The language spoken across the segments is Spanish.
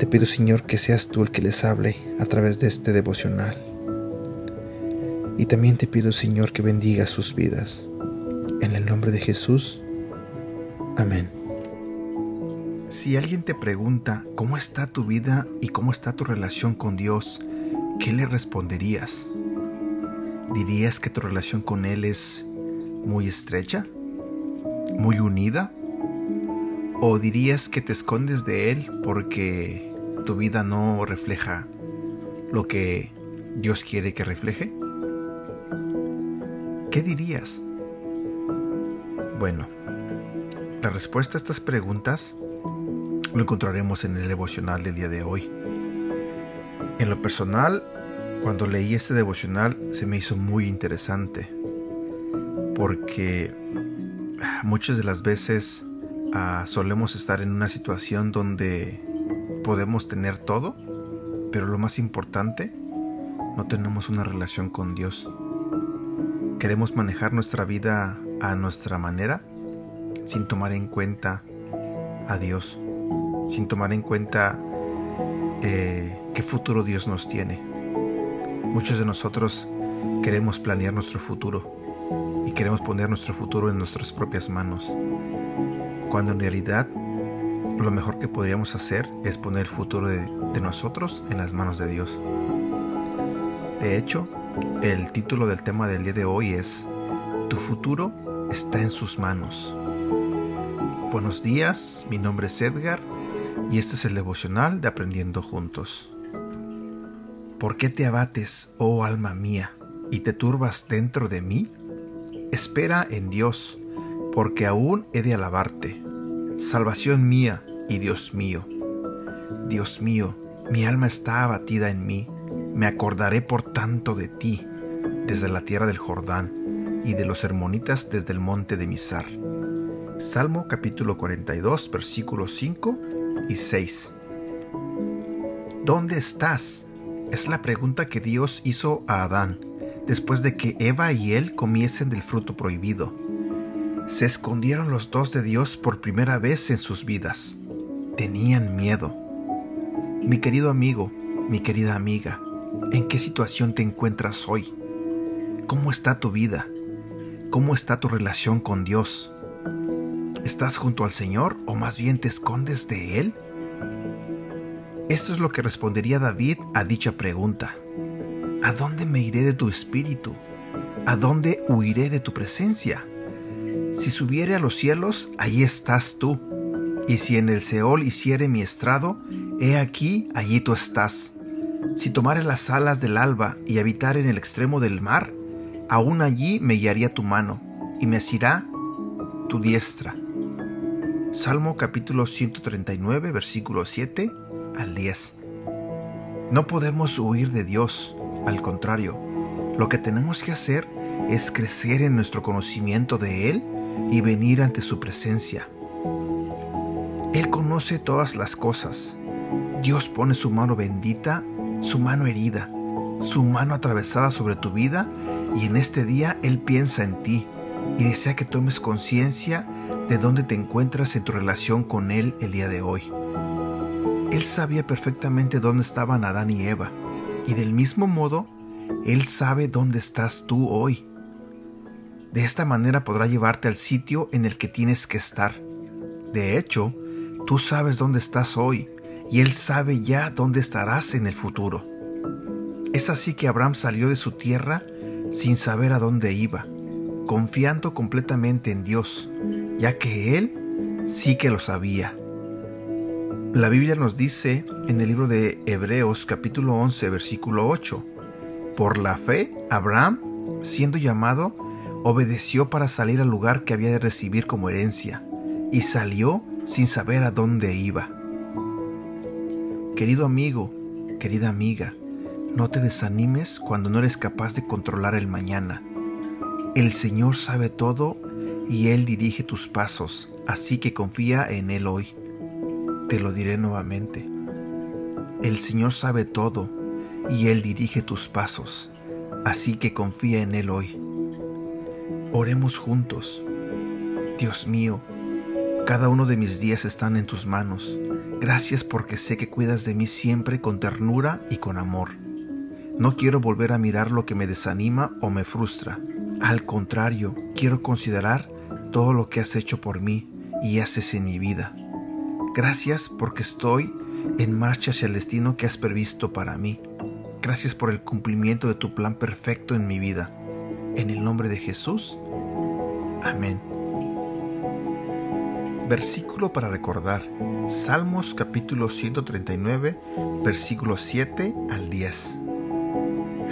Te pido, Señor, que seas tú el que les hable a través de este devocional. Y también te pido, Señor, que bendiga sus vidas. En el nombre de Jesús. Amén. Si alguien te pregunta cómo está tu vida y cómo está tu relación con Dios, ¿qué le responderías? ¿Dirías que tu relación con Él es muy estrecha? ¿Muy unida? ¿O dirías que te escondes de Él porque tu vida no refleja lo que Dios quiere que refleje? ¿Qué dirías? Bueno, la respuesta a estas preguntas lo encontraremos en el devocional del día de hoy. En lo personal, cuando leí este devocional se me hizo muy interesante porque muchas de las veces ah, solemos estar en una situación donde podemos tener todo, pero lo más importante, no tenemos una relación con Dios. Queremos manejar nuestra vida a nuestra manera sin tomar en cuenta a Dios sin tomar en cuenta eh, qué futuro Dios nos tiene. Muchos de nosotros queremos planear nuestro futuro y queremos poner nuestro futuro en nuestras propias manos, cuando en realidad lo mejor que podríamos hacer es poner el futuro de, nosotros en las manos de Dios. De hecho, el título del tema del día de hoy es Tu futuro está en sus manos. Buenos días, mi nombre es Edgar y este es el devocional de Aprendiendo Juntos. ¿Por qué te abates, oh alma mía, y te turbas dentro de mí? Espera en Dios, porque aún he de alabarte, salvación mía y Dios mío. Dios mío, mi alma está abatida en mí, me acordaré por tanto de ti, desde la tierra del Jordán, y de los hermonitas desde el monte de Misar. Salmo capítulo 42, versículo 5 y 6. ¿Dónde estás? Es la pregunta que Dios hizo a Adán después de que Eva y él comiesen del fruto prohibido. Se escondieron los dos de Dios por primera vez en sus vidas. Tenían miedo. Mi querido amigo, mi querida amiga, ¿en qué situación te encuentras hoy? ¿Cómo está tu vida? ¿Cómo está tu relación con Dios? ¿Estás junto al Señor o más bien te escondes de Él? Esto es lo que respondería David a dicha pregunta. ¿A dónde me iré de tu espíritu? ¿A dónde huiré de tu presencia? Si subiere a los cielos, allí estás tú. Y si en el Seol hiciere mi estrado, he aquí, allí tú estás. Si tomare las alas del alba y habitar en el extremo del mar, aún allí me guiaría tu mano, y me asirá tu diestra. Salmo capítulo 139, versículo 7 al 10. No podemos huir de Dios, al contrario, lo que tenemos que hacer es crecer en nuestro conocimiento de Él y venir ante su presencia. Él conoce todas las cosas. Dios pone su mano bendita, su mano herida, su mano atravesada sobre tu vida y en este día Él piensa en ti y desea que tomes conciencia de dónde te encuentras en tu relación con Él el día de hoy. Él sabía perfectamente dónde estaban Adán y Eva, y del mismo modo, Él sabe dónde estás tú hoy. De esta manera podrá llevarte al sitio en el que tienes que estar. De hecho, tú sabes dónde estás hoy, y Él sabe ya dónde estarás en el futuro. Es así que Abraham salió de su tierra sin saber a dónde iba, confiando completamente en Dios, ya que él sí que lo sabía. La Biblia nos dice en el libro de Hebreos capítulo 11 versículo 8, por la fe, Abraham, siendo llamado, obedeció para salir al lugar que había de recibir como herencia, y salió sin saber a dónde iba. Querido amigo, querida amiga, no te desanimes cuando no eres capaz de controlar el mañana. El Señor sabe todo y Él dirige tus pasos, así que confía en Él hoy. Te lo diré nuevamente. El Señor sabe todo y Él dirige tus pasos, así que confía en Él hoy. Oremos juntos. Dios mío, cada uno de mis días están en tus manos. Gracias porque sé que cuidas de mí siempre con ternura y con amor. No quiero volver a mirar lo que me desanima o me frustra. Al contrario, quiero considerar todo lo que has hecho por mí y haces en mi vida. Gracias porque estoy en marcha hacia el destino que has previsto para mí. Gracias por el cumplimiento de tu plan perfecto en mi vida. En el nombre de Jesús. Amén. Versículo para recordar. Salmos capítulo 139, versículos 7 al 10.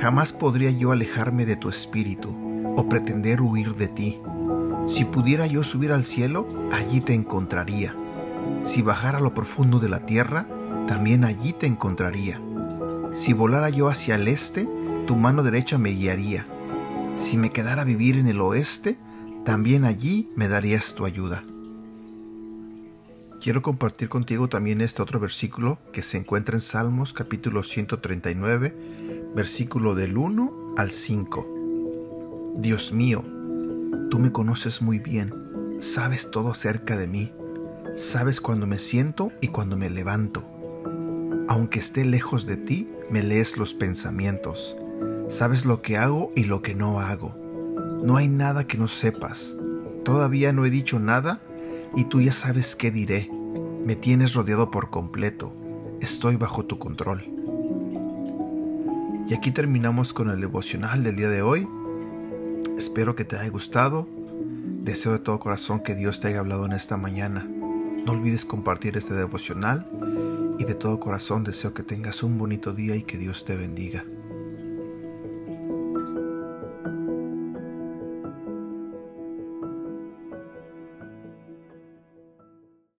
Jamás podría yo alejarme de tu espíritu o pretender huir de ti. Si pudiera yo subir al cielo, allí te encontraría. Si bajara a lo profundo de la tierra, también allí te encontraría. Si volara yo hacia el este, tu mano derecha me guiaría. Si me quedara a vivir en el oeste, también allí me darías tu ayuda. Quiero compartir contigo también este otro versículo que se encuentra en Salmos capítulo 139, versículo del 1 al 5. Dios mío, tú me conoces muy bien, sabes todo acerca de mí, sabes cuando me siento y cuando me levanto. Aunque esté lejos de ti, me lees los pensamientos, sabes lo que hago y lo que no hago. No hay nada que no sepas. Todavía no he dicho nada y tú ya sabes qué diré. Me tienes rodeado por completo. Estoy bajo tu control. Y aquí terminamos con el devocional del día de hoy. Espero que te haya gustado. Deseo de todo corazón que Dios te haya hablado en esta mañana. No olvides compartir este devocional y de todo corazón deseo que tengas un bonito día y que Dios te bendiga.